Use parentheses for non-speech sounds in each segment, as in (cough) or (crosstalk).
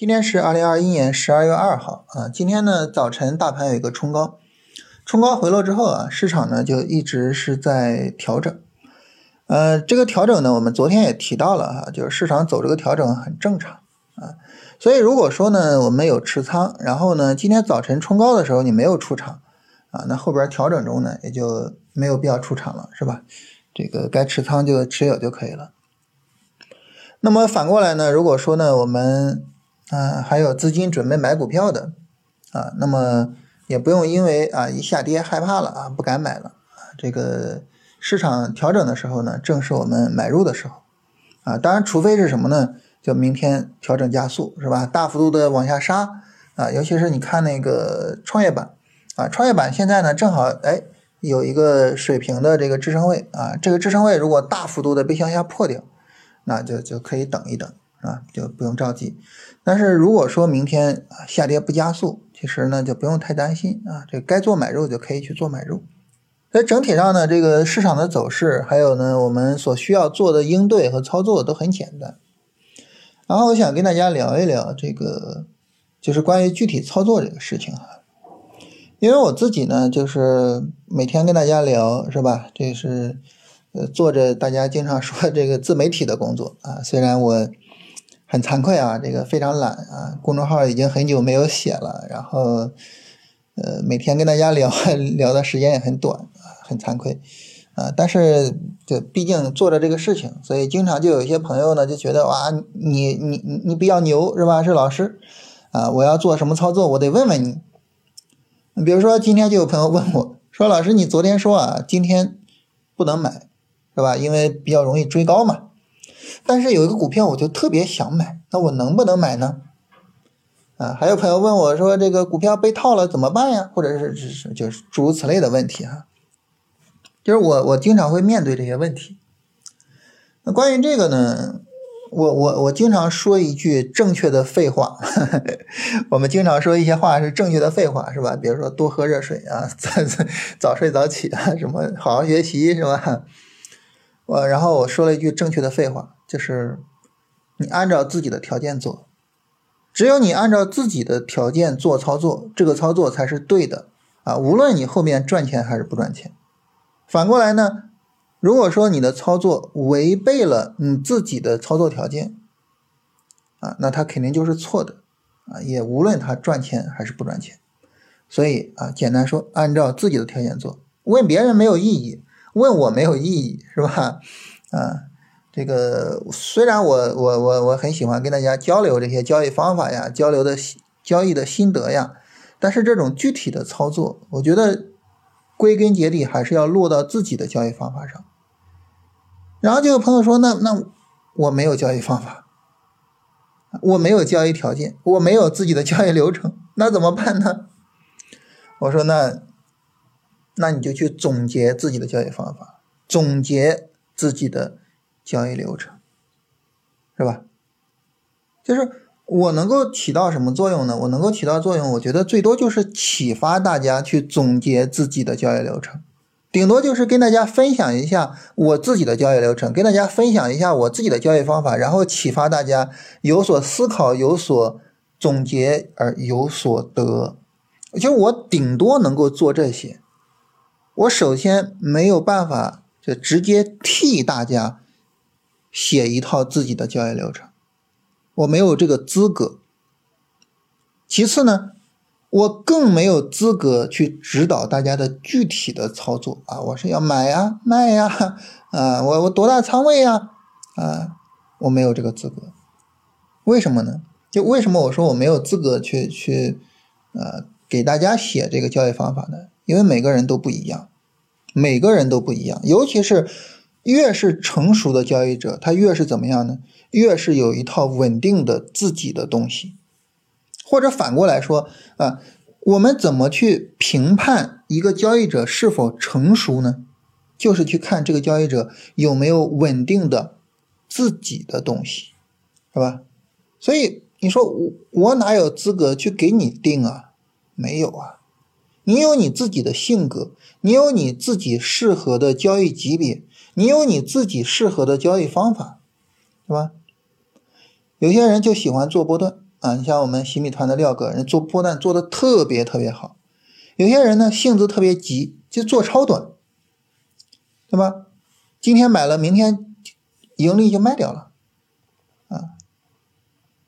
今天是二零二一年十二月二号啊，今天呢早晨大盘有一个冲高，冲高回落之后啊，市场呢就一直是在调整。呃，这个调整呢，我们昨天也提到了哈，就是市场走这个调整很正常啊。所以如果说呢，我们有持仓，然后呢，今天早晨冲高的时候你没有出场啊，那后边调整中呢也就没有必要出场了，是吧？这个该持仓就持有就可以了。那么反过来呢，如果说呢，我们啊，还有资金准备买股票的啊，那么也不用因为啊一下跌害怕了啊，不敢买了啊。这个市场调整的时候呢，正是我们买入的时候啊。当然，除非是什么呢？就明天调整加速是吧？大幅度的往下杀啊，尤其是你看那个创业板啊，创业板现在呢正好哎有一个水平的这个支撑位啊，这个支撑位如果大幅度的被向下破掉，那就就可以等一等。啊，就不用着急。但是如果说明天下跌不加速，其实呢就不用太担心啊。这该做买入就可以去做买入。所以整体上呢，这个市场的走势，还有呢我们所需要做的应对和操作都很简单。然后我想跟大家聊一聊这个，就是关于具体操作这个事情哈。因为我自己呢，就是每天跟大家聊，是吧？这是呃做着大家经常说这个自媒体的工作啊。虽然我。很惭愧啊，这个非常懒啊，公众号已经很久没有写了，然后，呃，每天跟大家聊 (laughs) 聊的时间也很短，很惭愧啊。但是，这毕竟做着这个事情，所以经常就有一些朋友呢就觉得哇，你你你你比较牛是吧？是老师啊，我要做什么操作，我得问问你。比如说今天就有朋友问我说，老师，你昨天说啊，今天不能买是吧？因为比较容易追高嘛。但是有一个股票我就特别想买，那我能不能买呢？啊，还有朋友问我说这个股票被套了怎么办呀？或者是是是就是诸如此类的问题哈，就是我我经常会面对这些问题。那关于这个呢，我我我经常说一句正确的废话，(laughs) 我们经常说一些话是正确的废话是吧？比如说多喝热水啊，早早睡早起啊，什么好好学习是吧？我然后我说了一句正确的废话，就是你按照自己的条件做，只有你按照自己的条件做操作，这个操作才是对的啊！无论你后面赚钱还是不赚钱。反过来呢，如果说你的操作违背了你自己的操作条件啊，那它肯定就是错的啊！也无论它赚钱还是不赚钱。所以啊，简单说，按照自己的条件做，问别人没有意义。问我没有意义是吧？啊，这个虽然我我我我很喜欢跟大家交流这些交易方法呀，交流的交易的心得呀，但是这种具体的操作，我觉得归根结底还是要落到自己的交易方法上。然后就有朋友说，那那我没有交易方法，我没有交易条件，我没有自己的交易流程，那怎么办呢？我说那。那你就去总结自己的交易方法，总结自己的交易流程，是吧？就是我能够起到什么作用呢？我能够起到作用，我觉得最多就是启发大家去总结自己的交易流程，顶多就是跟大家分享一下我自己的交易流程，跟大家分享一下我自己的交易方法，然后启发大家有所思考、有所总结而有所得。就我顶多能够做这些。我首先没有办法就直接替大家写一套自己的交易流程，我没有这个资格。其次呢，我更没有资格去指导大家的具体的操作啊！我是要买呀、卖呀，啊，我我多大仓位呀？啊，我没有这个资格。为什么呢？就为什么我说我没有资格去去呃给大家写这个交易方法呢？因为每个人都不一样，每个人都不一样，尤其是越是成熟的交易者，他越是怎么样呢？越是有一套稳定的自己的东西。或者反过来说啊，我们怎么去评判一个交易者是否成熟呢？就是去看这个交易者有没有稳定的自己的东西，是吧？所以你说我我哪有资格去给你定啊？没有啊。你有你自己的性格，你有你自己适合的交易级别，你有你自己适合的交易方法，对吧？有些人就喜欢做波段啊，你像我们洗米团的廖哥，人做波段做的特别特别好。有些人呢性子特别急，就做超短，对吧？今天买了，明天盈利就卖掉了，啊。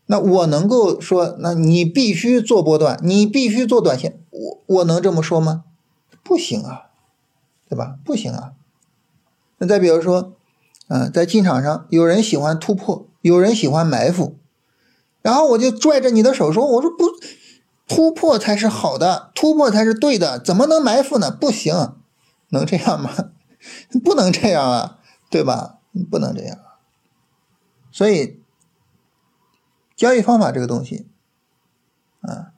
那我能够说，那你必须做波段，你必须做短线，我我能这么说吗？不行啊，对吧？不行啊。那再比如说，嗯，在进场上，有人喜欢突破，有人喜欢埋伏，然后我就拽着你的手说，我说不，突破才是好的，突破才是对的，怎么能埋伏呢？不行，能这样吗？(laughs) 不能这样啊，对吧？不能这样。所以，交易方法这个东西，啊，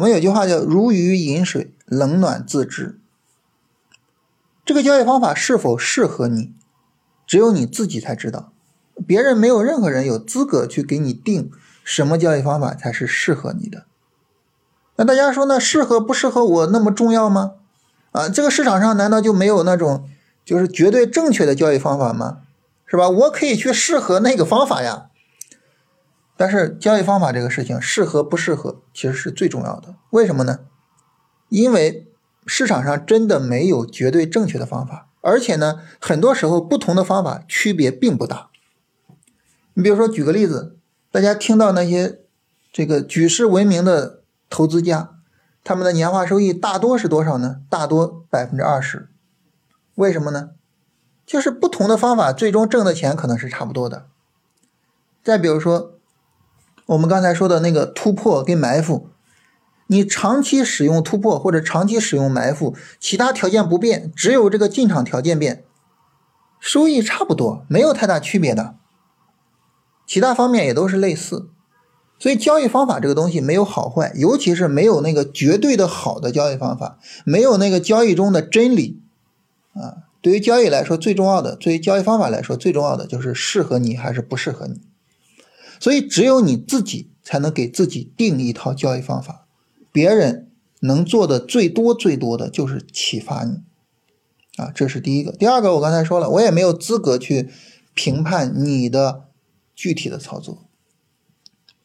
我们有句话叫“如鱼饮水，冷暖自知”。这个交易方法是否适合你，只有你自己才知道，别人没有任何人有资格去给你定什么交易方法才是适合你的。那大家说呢？适合不适合我那么重要吗？啊，这个市场上难道就没有那种就是绝对正确的交易方法吗？是吧？我可以去适合那个方法呀。但是交易方法这个事情，适合不适合其实是最重要的。为什么呢？因为。市场上真的没有绝对正确的方法，而且呢，很多时候不同的方法区别并不大。你比如说，举个例子，大家听到那些这个举世闻名的投资家，他们的年化收益大多是多少呢？大多百分之二十。为什么呢？就是不同的方法最终挣的钱可能是差不多的。再比如说，我们刚才说的那个突破跟埋伏。你长期使用突破或者长期使用埋伏，其他条件不变，只有这个进场条件变，收益差不多，没有太大区别的，其他方面也都是类似。所以交易方法这个东西没有好坏，尤其是没有那个绝对的好的交易方法，没有那个交易中的真理啊。对于交易来说，最重要的，对于交易方法来说，最重要的就是适合你还是不适合你。所以只有你自己才能给自己定一套交易方法。别人能做的最多最多的就是启发你，啊，这是第一个。第二个，我刚才说了，我也没有资格去评判你的具体的操作。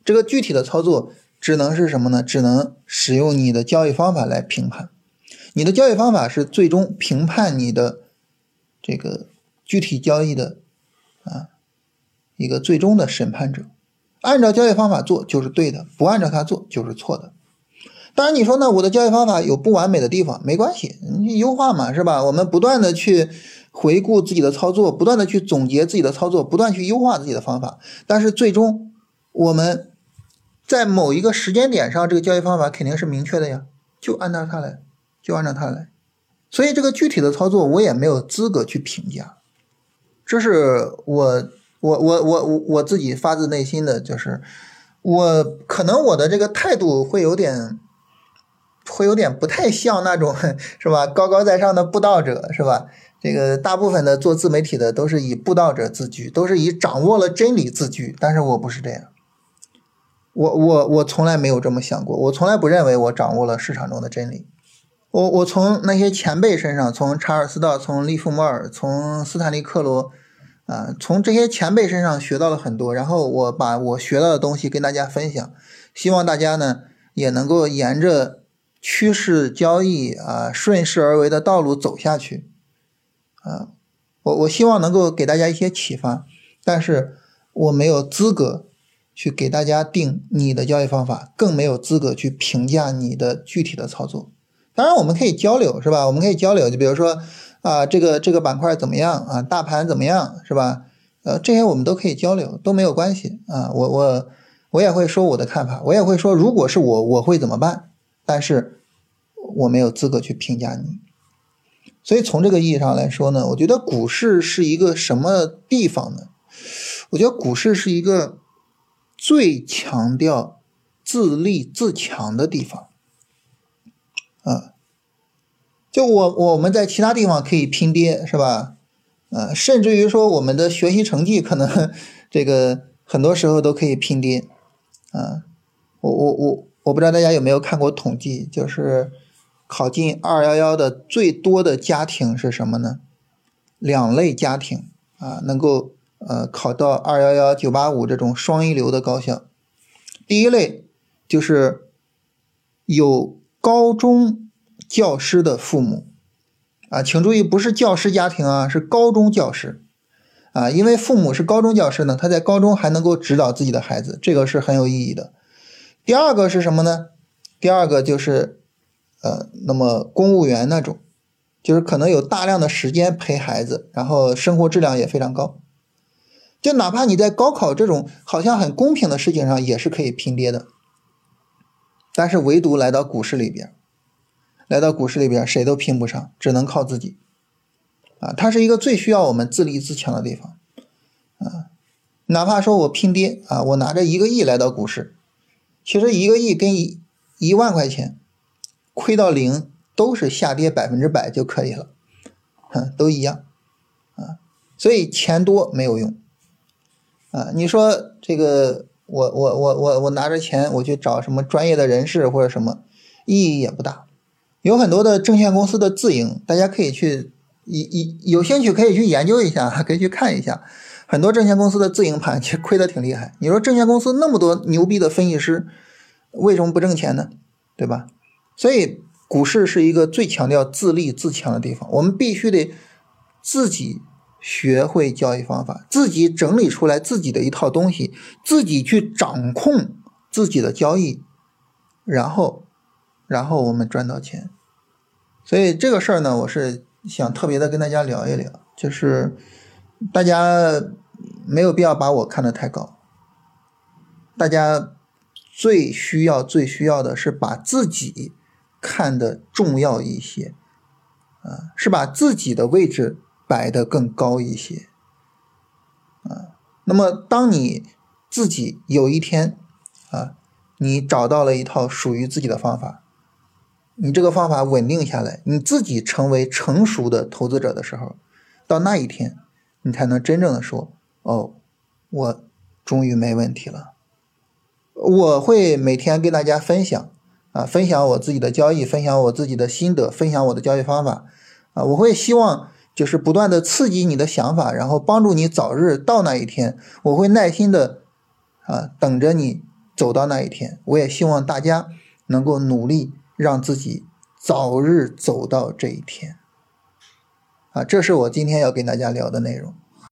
这个具体的操作只能是什么呢？只能使用你的交易方法来评判。你的交易方法是最终评判你的这个具体交易的啊一个最终的审判者。按照交易方法做就是对的，不按照它做就是错的。当然，你说呢？我的交易方法有不完美的地方，没关系，你优化嘛，是吧？我们不断的去回顾自己的操作，不断的去总结自己的操作，不断去优化自己的方法。但是最终，我们在某一个时间点上，这个交易方法肯定是明确的呀，就按照它来，就按照它来。所以这个具体的操作，我也没有资格去评价。这是我我我我我我自己发自内心的就是，我可能我的这个态度会有点。会有点不太像那种 (laughs) 是吧？高高在上的布道者是吧？这个大部分的做自媒体的都是以布道者自居，都是以掌握了真理自居。但是我不是这样，我我我从来没有这么想过，我从来不认为我掌握了市场中的真理。我我从那些前辈身上，从查尔斯道，从利弗莫尔，从斯坦利克罗，啊，从这些前辈身上学到了很多。然后我把我学到的东西跟大家分享，希望大家呢也能够沿着。趋势交易啊，顺势而为的道路走下去，啊，我我希望能够给大家一些启发，但是我没有资格去给大家定你的交易方法，更没有资格去评价你的具体的操作。当然，我们可以交流，是吧？我们可以交流，就比如说啊，这个这个板块怎么样啊？大盘怎么样，是吧？呃，这些我们都可以交流，都没有关系啊。我我我也会说我的看法，我也会说，如果是我，我会怎么办？但是我没有资格去评价你，所以从这个意义上来说呢，我觉得股市是一个什么地方呢？我觉得股市是一个最强调自立自强的地方。啊，就我我们在其他地方可以拼爹，是吧？呃，甚至于说我们的学习成绩可能这个很多时候都可以拼爹。啊，我我我。我不知道大家有没有看过统计，就是考进二幺幺的最多的家庭是什么呢？两类家庭啊，能够呃考到二幺幺、九八五这种双一流的高校。第一类就是有高中教师的父母啊，请注意，不是教师家庭啊，是高中教师啊，因为父母是高中教师呢，他在高中还能够指导自己的孩子，这个是很有意义的。第二个是什么呢？第二个就是呃，那么公务员那种，就是可能有大量的时间陪孩子，然后生活质量也非常高。就哪怕你在高考这种好像很公平的事情上也是可以拼爹的，但是唯独来到股市里边，来到股市里边谁都拼不上，只能靠自己。啊，它是一个最需要我们自立自强的地方。啊，哪怕说我拼爹啊，我拿着一个亿来到股市，其实一个亿跟一一万块钱亏到零都是下跌百分之百就可以了，哼，都一样。啊，所以钱多没有用。啊，你说这个，我我我我我拿着钱，我去找什么专业的人士或者什么，意义也不大。有很多的证券公司的自营，大家可以去，一一有兴趣可以去研究一下，(laughs) 可以去看一下。很多证券公司的自营盘其实亏的挺厉害。你说证券公司那么多牛逼的分析师，为什么不挣钱呢？对吧？所以股市是一个最强调自立自强的地方，我们必须得自己。学会交易方法，自己整理出来自己的一套东西，自己去掌控自己的交易，然后，然后我们赚到钱。所以这个事儿呢，我是想特别的跟大家聊一聊，就是大家没有必要把我看得太高，大家最需要、最需要的是把自己看得重要一些，啊，是把自己的位置。摆得更高一些，啊，那么当你自己有一天啊，你找到了一套属于自己的方法，你这个方法稳定下来，你自己成为成熟的投资者的时候，到那一天，你才能真正的说，哦，我终于没问题了。我会每天跟大家分享啊，分享我自己的交易，分享我自己的心得，分享我的交易方法啊，我会希望。就是不断的刺激你的想法，然后帮助你早日到那一天。我会耐心的啊等着你走到那一天。我也希望大家能够努力让自己早日走到这一天。啊，这是我今天要跟大家聊的内容。